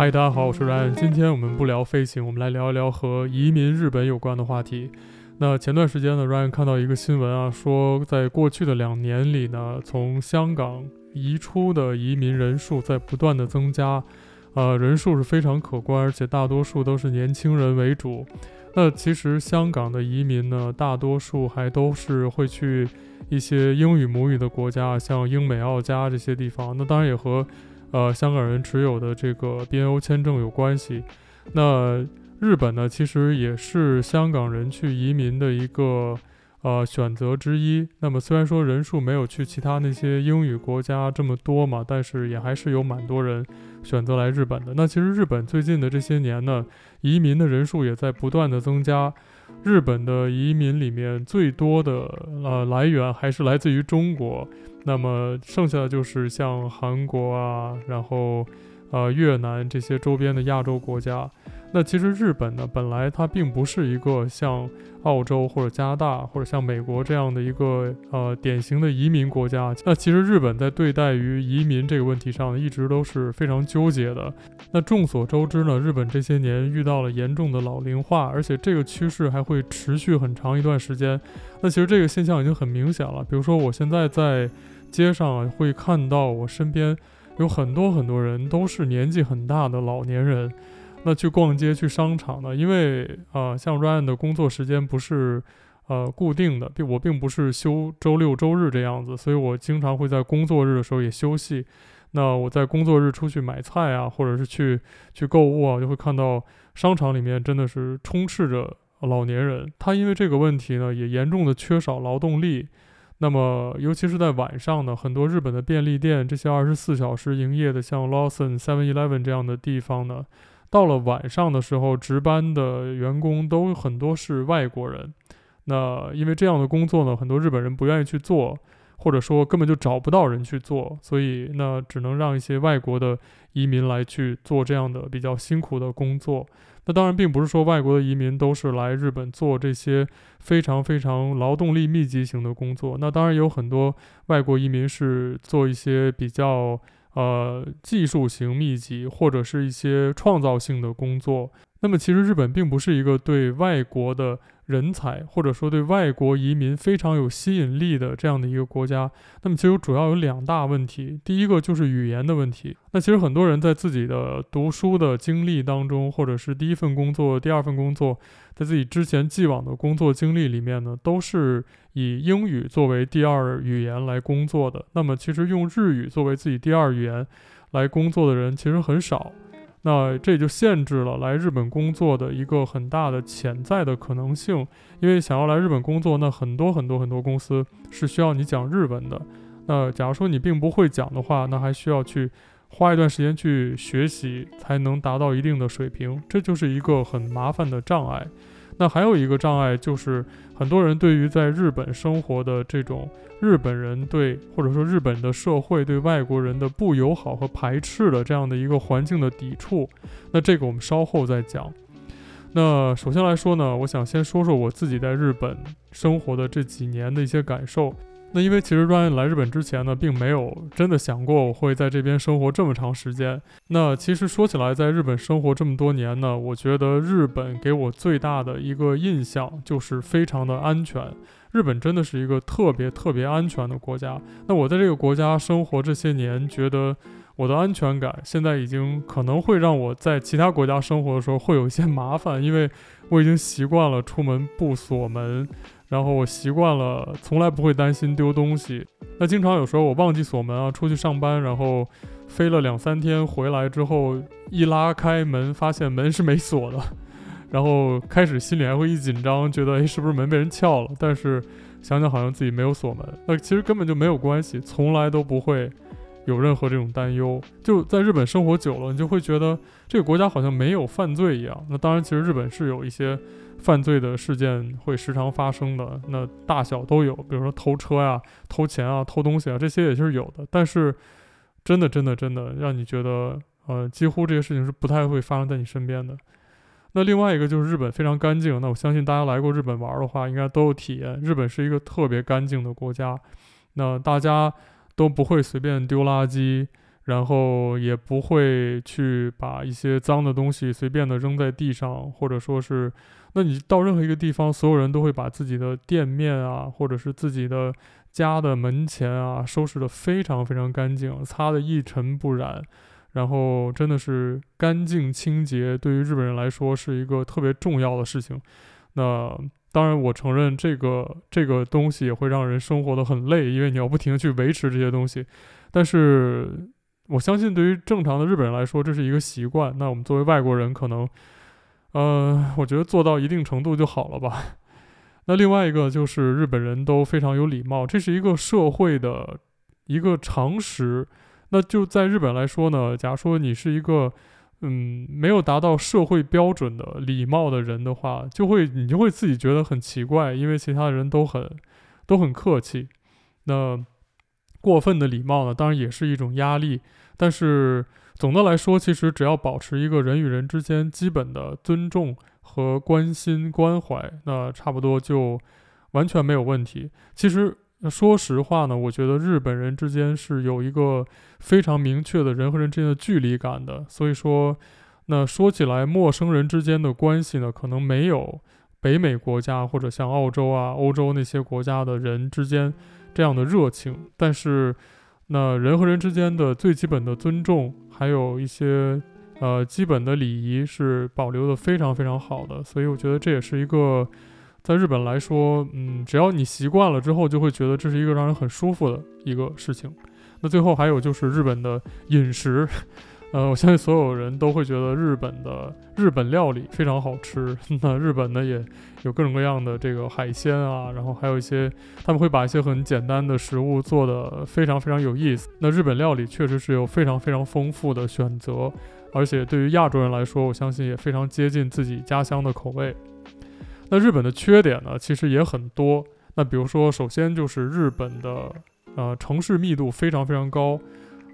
嗨，大家好，我是 Ryan。今天我们不聊飞行，我们来聊一聊和移民日本有关的话题。那前段时间呢，Ryan 看到一个新闻啊，说在过去的两年里呢，从香港移出的移民人数在不断的增加，呃，人数是非常可观，而且大多数都是年轻人为主。那其实香港的移民呢，大多数还都是会去一些英语母语的国家，像英美澳加这些地方。那当然也和呃，香港人持有的这个 BNO 签证有关系。那日本呢，其实也是香港人去移民的一个呃选择之一。那么虽然说人数没有去其他那些英语国家这么多嘛，但是也还是有蛮多人选择来日本的。那其实日本最近的这些年呢，移民的人数也在不断的增加。日本的移民里面最多的呃来源还是来自于中国。那么剩下的就是像韩国啊，然后，呃，越南这些周边的亚洲国家。那其实日本呢，本来它并不是一个像澳洲或者加拿大或者像美国这样的一个呃典型的移民国家。那其实日本在对待于移民这个问题上，一直都是非常纠结的。那众所周知呢，日本这些年遇到了严重的老龄化，而且这个趋势还会持续很长一段时间。那其实这个现象已经很明显了。比如说，我现在在街上，会看到我身边有很多很多人都是年纪很大的老年人。那去逛街、去商场呢？因为啊、像 Ryan 的工作时间不是呃固定的，并我并不是休周六、周日这样子，所以我经常会在工作日的时候也休息。那我在工作日出去买菜啊，或者是去去购物啊，就会看到商场里面真的是充斥着老年人。他因为这个问题呢，也严重的缺少劳动力。那么，尤其是在晚上呢，很多日本的便利店这些二十四小时营业的，像 Lawson、Seven Eleven 这样的地方呢。到了晚上的时候，值班的员工都很多是外国人。那因为这样的工作呢，很多日本人不愿意去做，或者说根本就找不到人去做，所以那只能让一些外国的移民来去做这样的比较辛苦的工作。那当然，并不是说外国的移民都是来日本做这些非常非常劳动力密集型的工作。那当然有很多外国移民是做一些比较。呃，技术型密集或者是一些创造性的工作。那么，其实日本并不是一个对外国的人才或者说对外国移民非常有吸引力的这样的一个国家。那么，其实主要有两大问题。第一个就是语言的问题。那其实很多人在自己的读书的经历当中，或者是第一份工作、第二份工作，在自己之前既往的工作经历里面呢，都是以英语作为第二语言来工作的。那么，其实用日语作为自己第二语言来工作的人其实很少。那这就限制了来日本工作的一个很大的潜在的可能性，因为想要来日本工作，那很多很多很多公司是需要你讲日文的。那假如说你并不会讲的话，那还需要去花一段时间去学习，才能达到一定的水平，这就是一个很麻烦的障碍。那还有一个障碍就是，很多人对于在日本生活的这种日本人对，或者说日本的社会对外国人的不友好和排斥的这样的一个环境的抵触。那这个我们稍后再讲。那首先来说呢，我想先说说我自己在日本生活的这几年的一些感受。那因为其实 Ryan 来日本之前呢，并没有真的想过我会在这边生活这么长时间。那其实说起来，在日本生活这么多年呢，我觉得日本给我最大的一个印象就是非常的安全。日本真的是一个特别特别安全的国家。那我在这个国家生活这些年，觉得我的安全感现在已经可能会让我在其他国家生活的时候会有一些麻烦，因为我已经习惯了出门不锁门。然后我习惯了，从来不会担心丢东西。那经常有时候我忘记锁门啊，出去上班，然后飞了两三天回来之后，一拉开门发现门是没锁的，然后开始心里还会一紧张，觉得诶，是不是门被人撬了？但是想想好像自己没有锁门，那其实根本就没有关系，从来都不会有任何这种担忧。就在日本生活久了，你就会觉得这个国家好像没有犯罪一样。那当然，其实日本是有一些。犯罪的事件会时常发生的，那大小都有，比如说偷车呀、偷钱啊、偷东西啊，这些也是有的。但是，真的、真的、真的，让你觉得，呃，几乎这些事情是不太会发生在你身边的。那另外一个就是日本非常干净，那我相信大家来过日本玩的话，应该都有体验。日本是一个特别干净的国家，那大家都不会随便丢垃圾。然后也不会去把一些脏的东西随便的扔在地上，或者说是，那你到任何一个地方，所有人都会把自己的店面啊，或者是自己的家的门前啊，收拾得非常非常干净，擦得一尘不染，然后真的是干净清洁，对于日本人来说是一个特别重要的事情。那当然，我承认这个这个东西也会让人生活得很累，因为你要不停地去维持这些东西，但是。我相信，对于正常的日本人来说，这是一个习惯。那我们作为外国人，可能，呃，我觉得做到一定程度就好了吧。那另外一个就是日本人都非常有礼貌，这是一个社会的一个常识。那就在日本来说呢，假如说你是一个嗯没有达到社会标准的礼貌的人的话，就会你就会自己觉得很奇怪，因为其他人都很都很客气。那过分的礼貌呢，当然也是一种压力。但是总的来说，其实只要保持一个人与人之间基本的尊重和关心关怀，那差不多就完全没有问题。其实那说实话呢，我觉得日本人之间是有一个非常明确的人和人之间的距离感的。所以说，那说起来，陌生人之间的关系呢，可能没有北美国家或者像澳洲啊、欧洲那些国家的人之间这样的热情，但是。那人和人之间的最基本的尊重，还有一些呃基本的礼仪是保留的非常非常好的，所以我觉得这也是一个在日本来说，嗯，只要你习惯了之后，就会觉得这是一个让人很舒服的一个事情。那最后还有就是日本的饮食。呃，我相信所有人都会觉得日本的日本料理非常好吃。那日本呢，也有各种各样的这个海鲜啊，然后还有一些他们会把一些很简单的食物做得非常非常有意思。那日本料理确实是有非常非常丰富的选择，而且对于亚洲人来说，我相信也非常接近自己家乡的口味。那日本的缺点呢，其实也很多。那比如说，首先就是日本的呃城市密度非常非常高。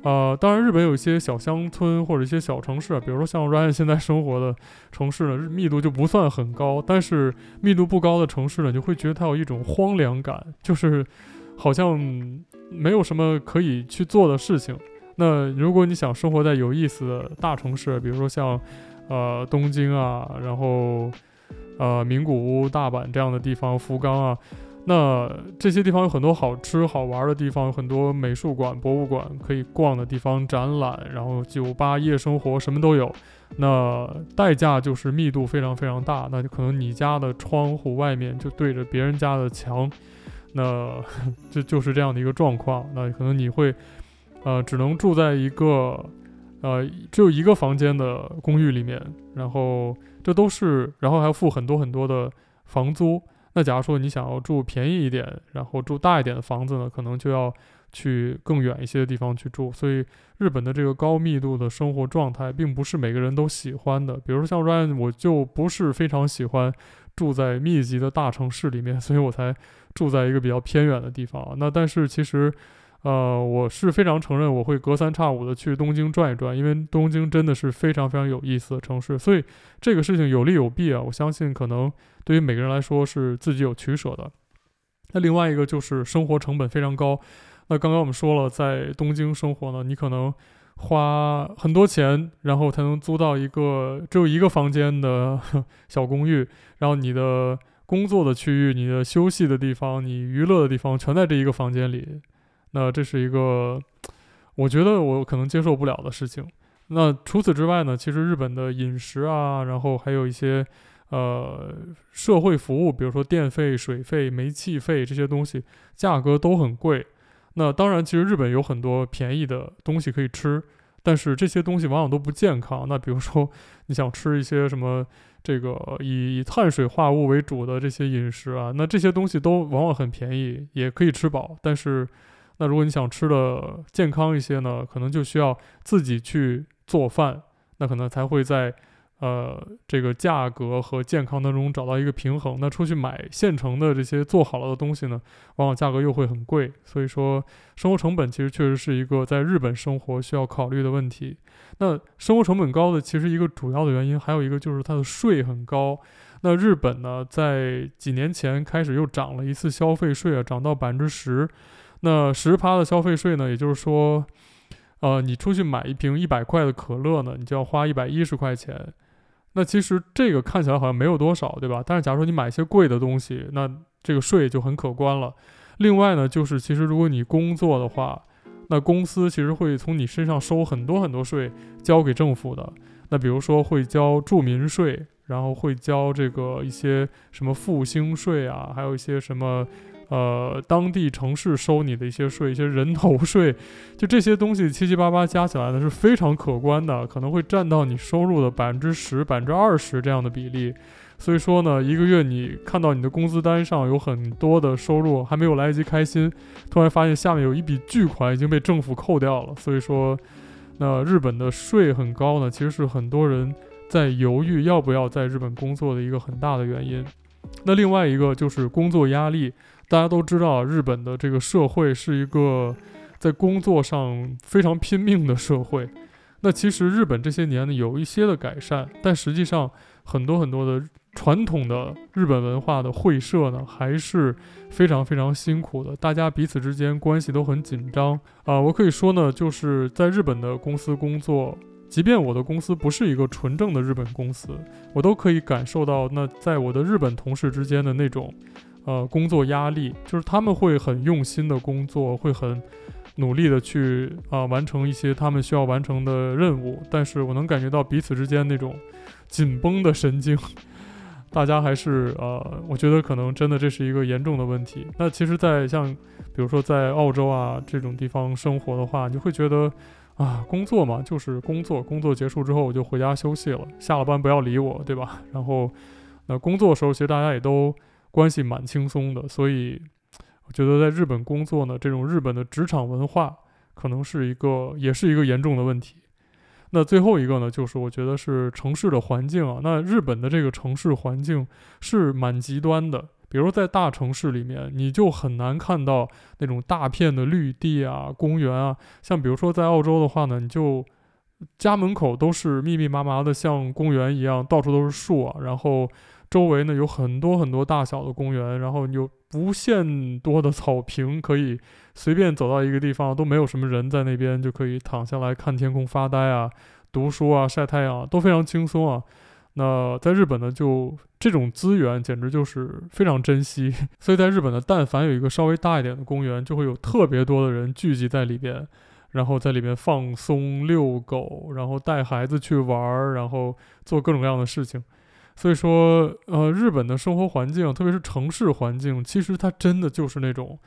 呃，当然，日本有一些小乡村或者一些小城市，比如说像 Ryan 现在生活的城市呢，密度就不算很高。但是密度不高的城市呢，你会觉得它有一种荒凉感，就是好像没有什么可以去做的事情。那如果你想生活在有意思的大城市，比如说像呃东京啊，然后呃名古屋、大阪这样的地方，福冈啊。那这些地方有很多好吃好玩的地方，有很多美术馆、博物馆可以逛的地方，展览，然后酒吧、夜生活什么都有。那代价就是密度非常非常大，那就可能你家的窗户外面就对着别人家的墙，那 这就是这样的一个状况。那可能你会，呃，只能住在一个，呃，只有一个房间的公寓里面，然后这都是，然后还要付很多很多的房租。那假如说你想要住便宜一点，然后住大一点的房子呢，可能就要去更远一些的地方去住。所以日本的这个高密度的生活状态，并不是每个人都喜欢的。比如说像 Ryan，我就不是非常喜欢住在密集的大城市里面，所以我才住在一个比较偏远的地方。那但是其实。呃，我是非常承认，我会隔三差五的去东京转一转，因为东京真的是非常非常有意思的城市。所以这个事情有利有弊啊，我相信可能对于每个人来说是自己有取舍的。那另外一个就是生活成本非常高。那刚刚我们说了，在东京生活呢，你可能花很多钱，然后才能租到一个只有一个房间的 小公寓，然后你的工作的区域、你的休息的地方、你娱乐的地方，全在这一个房间里。那这是一个，我觉得我可能接受不了的事情。那除此之外呢，其实日本的饮食啊，然后还有一些呃社会服务，比如说电费、水费、煤气费这些东西，价格都很贵。那当然，其实日本有很多便宜的东西可以吃，但是这些东西往往都不健康。那比如说你想吃一些什么这个以碳水化物为主的这些饮食啊，那这些东西都往往很便宜，也可以吃饱，但是。那如果你想吃的健康一些呢，可能就需要自己去做饭，那可能才会在呃这个价格和健康当中找到一个平衡。那出去买现成的这些做好了的东西呢，往往价格又会很贵。所以说，生活成本其实确实是一个在日本生活需要考虑的问题。那生活成本高的其实一个主要的原因，还有一个就是它的税很高。那日本呢，在几年前开始又涨了一次消费税啊，涨到百分之十。那十趴的消费税呢，也就是说，呃，你出去买一瓶一百块的可乐呢，你就要花一百一十块钱。那其实这个看起来好像没有多少，对吧？但是假如说你买一些贵的东西，那这个税就很可观了。另外呢，就是其实如果你工作的话，那公司其实会从你身上收很多很多税，交给政府的。那比如说会交住民税，然后会交这个一些什么复兴税啊，还有一些什么。呃，当地城市收你的一些税，一些人头税，就这些东西七七八八加起来呢是非常可观的，可能会占到你收入的百分之十、百分之二十这样的比例。所以说呢，一个月你看到你的工资单上有很多的收入，还没有来得及开心，突然发现下面有一笔巨款已经被政府扣掉了。所以说，那日本的税很高呢，其实是很多人在犹豫要不要在日本工作的一个很大的原因。那另外一个就是工作压力。大家都知道，日本的这个社会是一个在工作上非常拼命的社会。那其实日本这些年呢有一些的改善，但实际上很多很多的传统的日本文化的会社呢还是非常非常辛苦的，大家彼此之间关系都很紧张啊、我可以说呢，就是在日本的公司工作，即便我的公司不是一个纯正的日本公司，我都可以感受到那在我的日本同事之间的那种。呃，工作压力就是他们会很用心的工作，会很努力的去啊、完成一些他们需要完成的任务。但是我能感觉到彼此之间那种紧绷的神经，大家还是呃，我觉得可能真的这是一个严重的问题。那其实，在像比如说在澳洲啊这种地方生活的话，你会觉得啊，工作嘛就是工作，工作结束之后我就回家休息了，下了班不要理我，对吧？然后那工作的时候，其实大家也都。关系蛮轻松的，所以我觉得在日本工作呢，这种日本的职场文化可能是一个，也是一个严重的问题。那最后一个呢，就是我觉得是城市的环境啊。那日本的这个城市环境是蛮极端的，比如在大城市里面，你就很难看到那种大片的绿地啊、公园啊。像比如说在澳洲的话呢，你就家门口都是密密麻麻的，像公园一样，到处都是树啊，然后。周围呢有很多很多大小的公园，然后有无限多的草坪，可以随便走到一个地方都没有什么人在那边，就可以躺下来看天空发呆啊、读书啊、晒太阳啊，都非常轻松啊。那在日本呢，就这种资源简直就是非常珍惜，所以在日本呢，但凡有一个稍微大一点的公园，就会有特别多的人聚集在里边，然后在里边放松、遛狗，然后带孩子去玩，然后做各种各样的事情。所以说，呃，日本的生活环境，特别是城市环境，其实它真的就是那种，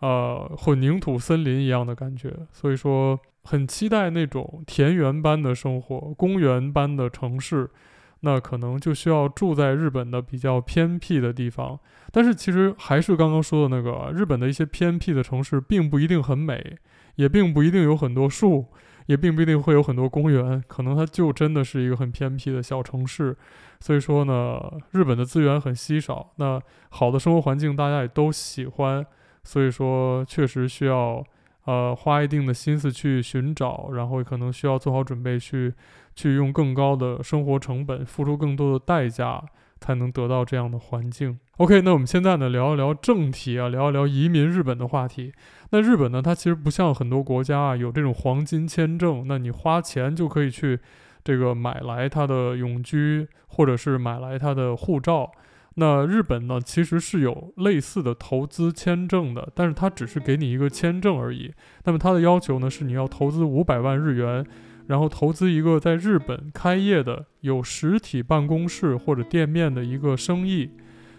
呃，混凝土森林一样的感觉。所以说，很期待那种田园般的生活，公园般的城市，那可能就需要住在日本的比较偏僻的地方。但是其实还是刚刚说的那个，日本的一些偏僻的城市，并不一定很美，也并不一定有很多树。也并不一定会有很多公园，可能它就真的是一个很偏僻的小城市。所以说呢，日本的资源很稀少，那好的生活环境大家也都喜欢，所以说确实需要呃花一定的心思去寻找，然后可能需要做好准备去去用更高的生活成本，付出更多的代价。才能得到这样的环境。OK，那我们现在呢，聊一聊正题啊，聊一聊移民日本的话题。那日本呢，它其实不像很多国家啊，有这种黄金签证，那你花钱就可以去这个买来它的永居，或者是买来它的护照。那日本呢，其实是有类似的投资签证的，但是它只是给你一个签证而已。那么它的要求呢，是你要投资五百万日元。然后投资一个在日本开业的有实体办公室或者店面的一个生意，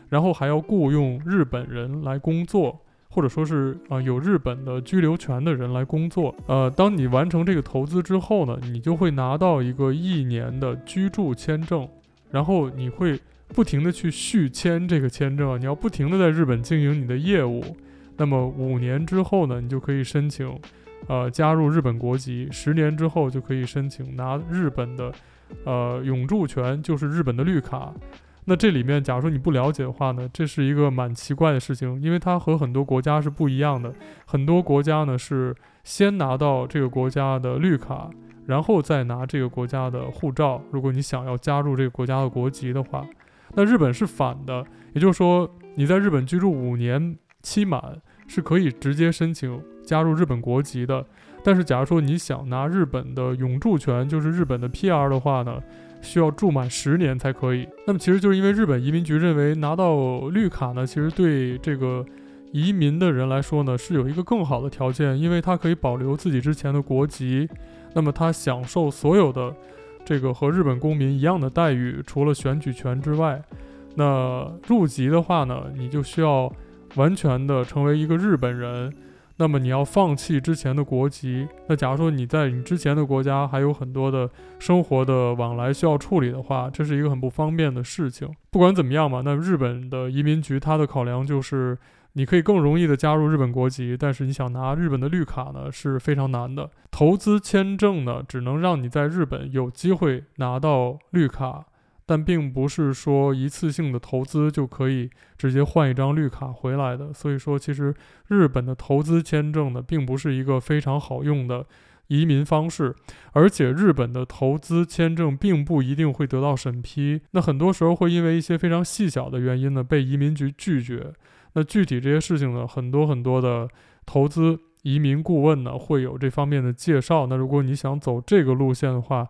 然后还要雇佣日本人来工作，或者说是啊、有日本的居留权的人来工作。呃，当你完成这个投资之后呢，你就会拿到一个一年的居住签证，然后你会不停地去续签这个签证，你要不停地在日本经营你的业务。那么五年之后呢，你就可以申请。呃，加入日本国籍，十年之后就可以申请拿日本的，呃，永住权，就是日本的绿卡。那这里面，假如说你不了解的话呢，这是一个蛮奇怪的事情，因为它和很多国家是不一样的。很多国家呢是先拿到这个国家的绿卡，然后再拿这个国家的护照。如果你想要加入这个国家的国籍的话，那日本是反的，也就是说你在日本居住五年期满是可以直接申请。加入日本国籍的，但是假如说你想拿日本的永住权，就是日本的 PR 的话呢，需要住满十年才可以。那么其实就是因为日本移民局认为拿到绿卡呢，其实对这个移民的人来说呢，是有一个更好的条件，因为他可以保留自己之前的国籍，那么他享受所有的这个和日本公民一样的待遇，除了选举权之外，那入籍的话呢，你就需要完全的成为一个日本人。那么你要放弃之前的国籍，那假如说你在你之前的国家还有很多的生活的往来需要处理的话，这是一个很不方便的事情。不管怎么样嘛，那日本的移民局它的考量就是，你可以更容易的加入日本国籍，但是你想拿日本的绿卡呢是非常难的。投资签证呢，只能让你在日本有机会拿到绿卡。但并不是说一次性的投资就可以直接换一张绿卡回来的，所以说其实日本的投资签证呢，并不是一个非常好用的移民方式，而且日本的投资签证并不一定会得到审批，那很多时候会因为一些非常细小的原因呢，被移民局拒绝。那具体这些事情呢，很多很多的投资移民顾问呢，会有这方面的介绍。那如果你想走这个路线的话，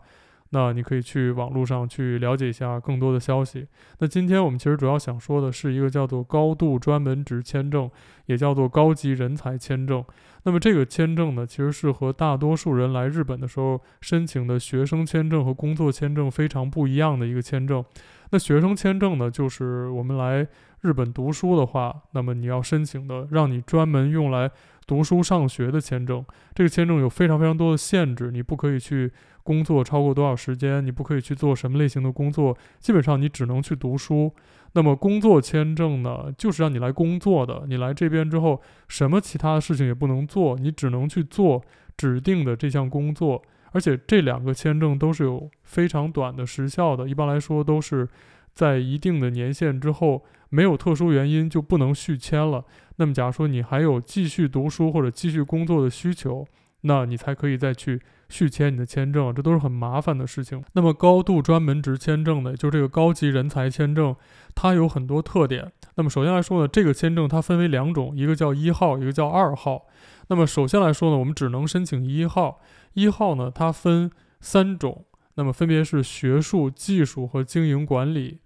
那你可以去网络上去了解一下更多的消息。那今天我们其实主要想说的是一个叫做高度专门职签证，也叫做高级人才签证。那么这个签证呢，其实是和大多数人来日本的时候申请的学生签证和工作签证非常不一样的一个签证。那学生签证呢，就是我们来日本读书的话，那么你要申请的，让你专门用来读书上学的签证。这个签证有非常非常多的限制，你不可以去。工作超过多少时间，你不可以去做什么类型的工作，基本上你只能去读书。那么工作签证呢，就是让你来工作的。你来这边之后，什么其他的事情也不能做，你只能去做指定的这项工作。而且这两个签证都是有非常短的时效的，一般来说都是在一定的年限之后，没有特殊原因就不能续签了。那么假如说你还有继续读书或者继续工作的需求，那你才可以再去。续签你的签证，这都是很麻烦的事情。那么高度专门职签证呢，就这个高级人才签证，它有很多特点。那么首先来说呢，这个签证它分为两种，一个叫一号，一个叫二号。那么首先来说呢，我们只能申请一号。一号呢，它分三种，那么分别是学术、技术和经营管理。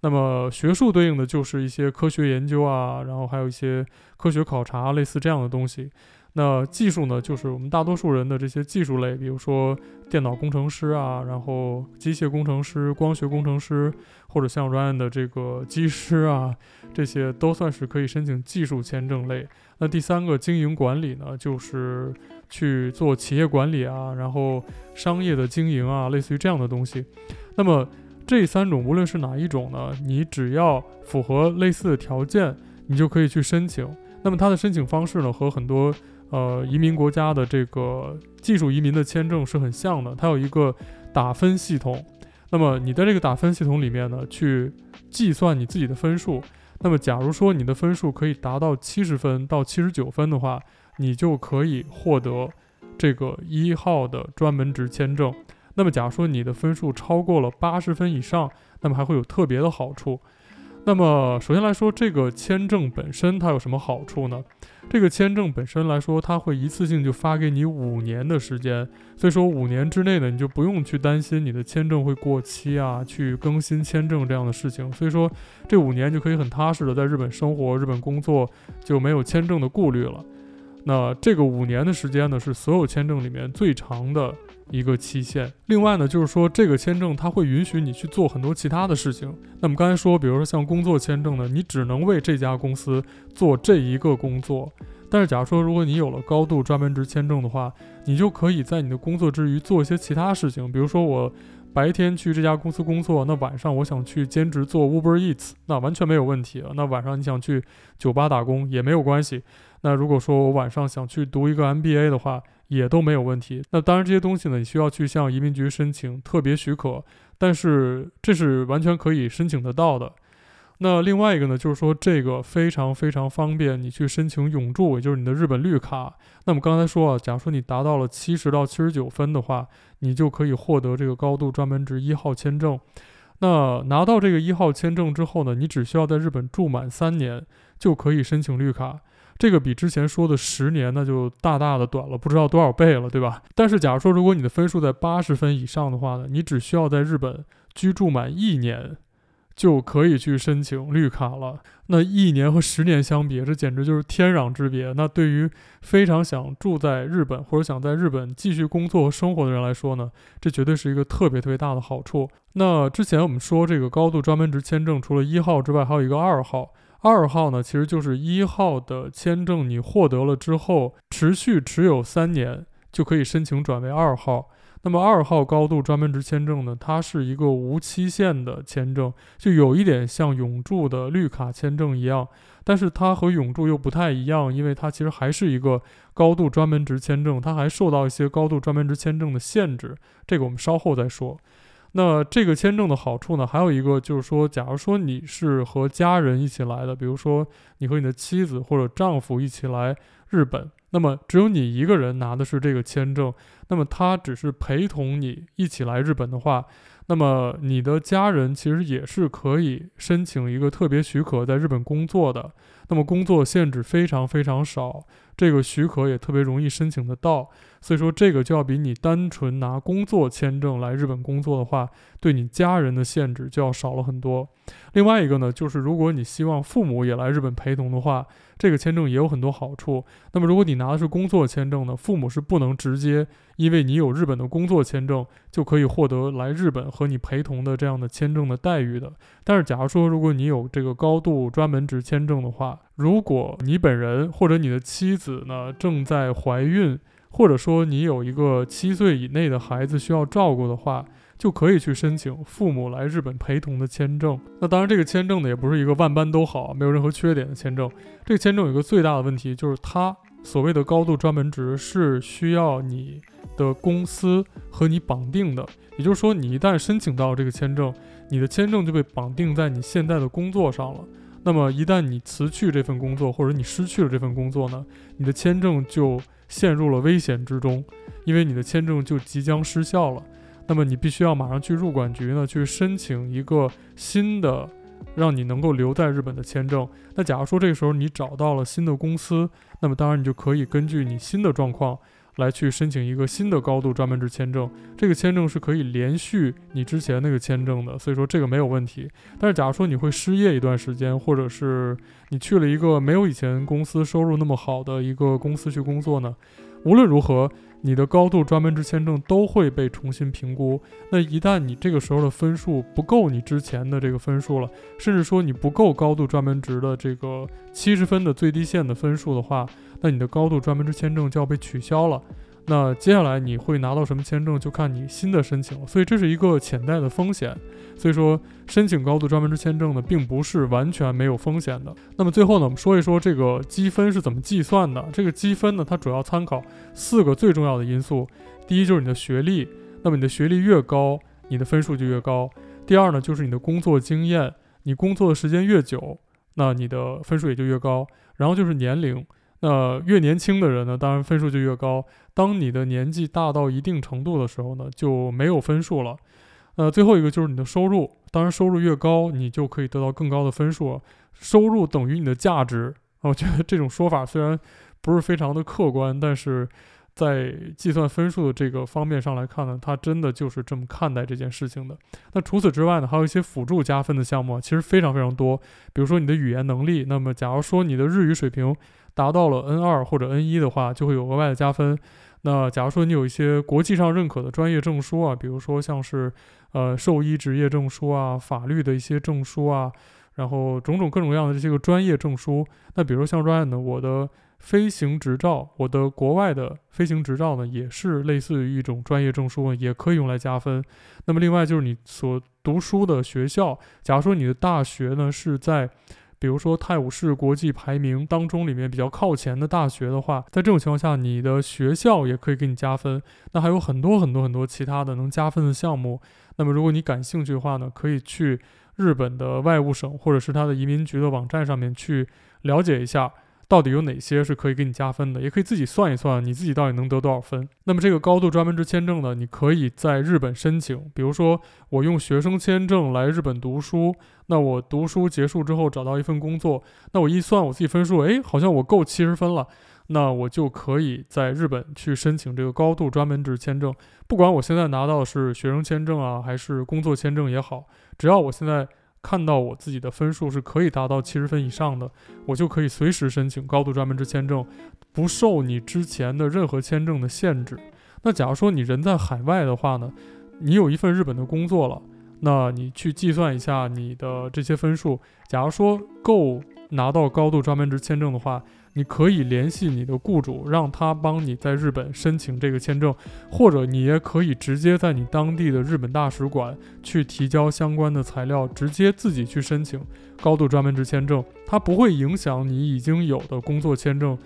那么学术对应的就是一些科学研究啊，然后还有一些科学考察，类似这样的东西。那技术呢，就是我们大多数人的这些技术类，比如说电脑工程师啊，然后机械工程师、光学工程师，或者像 Ryan 的这个 机师啊，这些都算是可以申请技术签证类。那第三个经营管理呢，就是去做企业管理啊，然后商业的经营啊，类似于这样的东西。那么这三种无论是哪一种呢，你只要符合类似的条件，你就可以去申请。那么它的申请方式呢，和很多呃，移民国家的这个技术移民的签证是很像的，它有一个打分系统。那么你在这个打分系统里面呢，去计算你自己的分数。那么假如说你的分数可以达到七十分到七十九分的话，你就可以获得这个一号的专门职签证。那么假如说你的分数超过了八十分以上，那么还会有特别的好处。那么首先来说，这个签证本身它有什么好处呢？这个签证本身来说，它会一次性就发给你五年的时间，所以说五年之内呢，你就不用去担心你的签证会过期啊，去更新签证这样的事情。所以说这五年就可以很踏实的在日本生活、日本工作，就没有签证的顾虑了。那这个五年的时间呢，是所有签证里面最长的一个期限。另外呢，就是说这个签证它会允许你去做很多其他的事情。那么刚才说，比如说像工作签证呢，你只能为这家公司做这一个工作。但是假如说如果你有了高度专门职签证的话，你就可以在你的工作之余做一些其他事情。比如说我白天去这家公司工作，那晚上我想去兼职做 Uber Eats，那完全没有问题啊。那晚上你想去酒吧打工也没有关系。那如果说我晚上想去读一个 MBA 的话，也都没有问题。那当然这些东西呢，你需要去向移民局申请特别许可，但是这是完全可以申请得到的。那另外一个呢，就是说这个非常非常方便，你去申请永住，也就是你的日本绿卡。那么刚才说啊，假如说你达到了七十到七十九分的话，你就可以获得这个高度专门值一号签证。那拿到这个一号签证之后呢，你只需要在日本住满三年，就可以申请绿卡。这个比之前说的十年那就大大的短了，不知道多少倍了，对吧？但是假如说如果你的分数在八十分以上的话呢，你只需要在日本居住满一年。就可以去申请绿卡了。那一年和十年相比，这简直就是天壤之别。那对于非常想住在日本或者想在日本继续工作和生活的人来说呢，这绝对是一个特别特别大的好处。那之前我们说这个高度专门职签证，除了一号之外，还有一个二号。二号呢，其实就是一号的签证，你获得了之后，持续持有三年，就可以申请转为二号。那么二号高度专门值签证呢，它是一个无期限的签证，就有一点像永驻的绿卡签证一样，但是它和永驻又不太一样，因为它其实还是一个高度专门值签证，它还受到一些高度专门值签证的限制，这个我们稍后再说。那这个签证的好处呢，还有一个就是说，假如说你是和家人一起来的，比如说你和你的妻子或者丈夫一起来日本。那么只有你一个人拿的是这个签证，那么他只是陪同你一起来日本的话，那么你的家人其实也是可以申请一个特别许可在日本工作的，那么工作限制非常非常少，这个许可也特别容易申请得到。所以说，这个就要比你单纯拿工作签证来日本工作的话，对你家人的限制就要少了很多。另外一个呢，就是如果你希望父母也来日本陪同的话，这个签证也有很多好处。那么如果你拿的是工作签证呢，父母是不能直接因为你有日本的工作签证就可以获得来日本和你陪同的这样的签证的待遇的。但是假如说如果你有这个高度专门职签证的话，如果你本人或者你的妻子呢正在怀孕，或者说你有一个七岁以内的孩子需要照顾的话，就可以去申请父母来日本陪同的签证。那当然，这个签证呢也不是一个万般都好、没有任何缺点的签证。这个签证有一个最大的问题，就是它所谓的高度专门职是需要你的公司和你绑定的。也就是说，你一旦申请到这个签证，你的签证就被绑定在你现在的工作上了。那么一旦你辞去这份工作，或者你失去了这份工作呢，你的签证就陷入了危险之中，因为你的签证就即将失效了。那么你必须要马上去入管局呢，去申请一个新的，让你能够留在日本的签证。那假如说这个时候你找到了新的公司，那么当然你就可以根据你新的状况。来去申请一个新的高度专门制签证，这个签证是可以连续你之前那个签证的，所以说这个没有问题。但是假如说你会失业一段时间，或者是你去了一个没有以前公司收入那么好的一个公司去工作呢，无论如何，你的高度专门职签证都会被重新评估。那一旦你这个时候的分数不够你之前的这个分数了，甚至说你不够高度专门值的这个七十分的最低线的分数的话，那你的高度专门职签证就要被取消了。那接下来你会拿到什么签证，就看你新的申请了。所以这是一个潜在的风险。所以说，申请高度专门制签证呢，并不是完全没有风险的。那么最后呢，我们说一说这个积分是怎么计算的。这个积分呢，它主要参考四个最重要的因素。第一就是你的学历，那么你的学历越高，你的分数就越高。第二呢，就是你的工作经验，你工作的时间越久，那你的分数也就越高。然后就是年龄。那越年轻的人呢，当然分数就越高。当你的年纪大到一定程度的时候呢，就没有分数了。呃，最后一个就是你的收入，当然收入越高，你就可以得到更高的分数。收入等于你的价值。我觉得这种说法虽然不是非常的客观，但是在计算分数的这个方面上来看呢，它真的就是这么看待这件事情的。那除此之外呢，还有一些辅助加分的项目，其实非常非常多。比如说你的语言能力，那么假如说你的日语水平，达到了 N 二或者 N 一的话，就会有额外的加分。那假如说你有一些国际上认可的专业证书啊，比如说像是呃兽医执业证书啊、法律的一些证书啊，然后种种各种各样的这些个专业证书。那比如像 Ryan 呢，我的飞行执照，我的国外的飞行执照呢，也是类似于一种专业证书，也可以用来加分。那么另外就是你所读书的学校，假如说你的大学呢是在。比如说泰晤士国际排名当中里面比较靠前的大学的话，在这种情况下，你的学校也可以给你加分。那还有很多很多很多其他的能加分的项目。那么如果你感兴趣的话呢，可以去日本的外务省或者是他的移民局的网站上面去了解一下。到底有哪些是可以给你加分的，也可以自己算一算你自己到底能得多少分。那么这个高度专门职签证呢，你可以在日本申请。比如说我用学生签证来日本读书，那我读书结束之后找到一份工作，那我一算我自己分数，诶，好像我够七十分了，那我就可以在日本去申请这个高度专门职签证。不管我现在拿到的是学生签证啊，还是工作签证也好，只要我现在。看到我自己的分数是可以达到七十分以上的，我就可以随时申请高度专门职签证，不受你之前的任何签证的限制。那假如说你人在海外的话呢，你有一份日本的工作了，那你去计算一下你的这些分数，假如说够拿到高度专门职签证的话。你可以联系你的雇主，让他帮你在日本申请这个签证，或者你也可以直接在你当地的日本大使馆去提交相关的材料，直接自己去申请高度专门制签证，它不会影响你已经有的工作签证。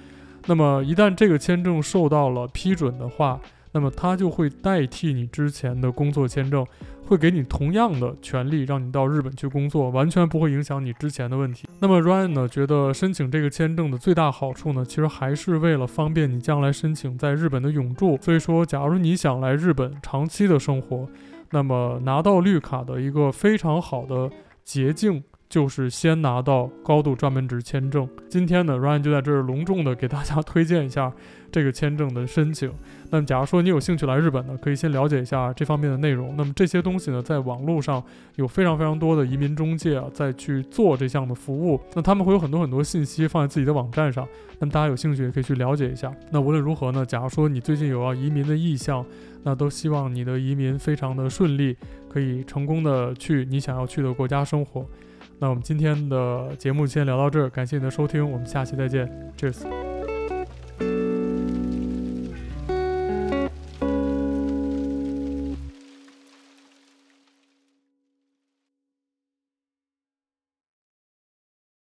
那么一旦这个签证受到了批准的话，那么它就会代替你之前的工作签证，会给你同样的权利，让你到日本去工作，完全不会影响你之前的问题。那么 Ryan 呢，觉得申请这个签证的最大好处呢，其实还是为了方便你将来申请在日本的永住。所以说，假如你想来日本长期的生活，那么拿到绿卡的一个非常好的捷径。就是先拿到高度专门职签证。今天呢，Ryan 就在这儿隆重的给大家 推荐一下这个签证的申请。那么，假如说你有兴趣来日本呢，可以先了解一下这方面的内容。那么这些东西呢，在网络上有非常非常多的移民中介啊，在去做这项的服务。那他们会有很多很多信息放在自己的网站上。那么大家有兴趣也可以去了解一下。那无论如何呢，假如说你最近有要移民的意向，那都希望你的移民非常的顺利，可以成功的去你想要去的国家生活。那我们今天的节目先聊到这儿，感谢你的收听，我们下期再见，Cheers。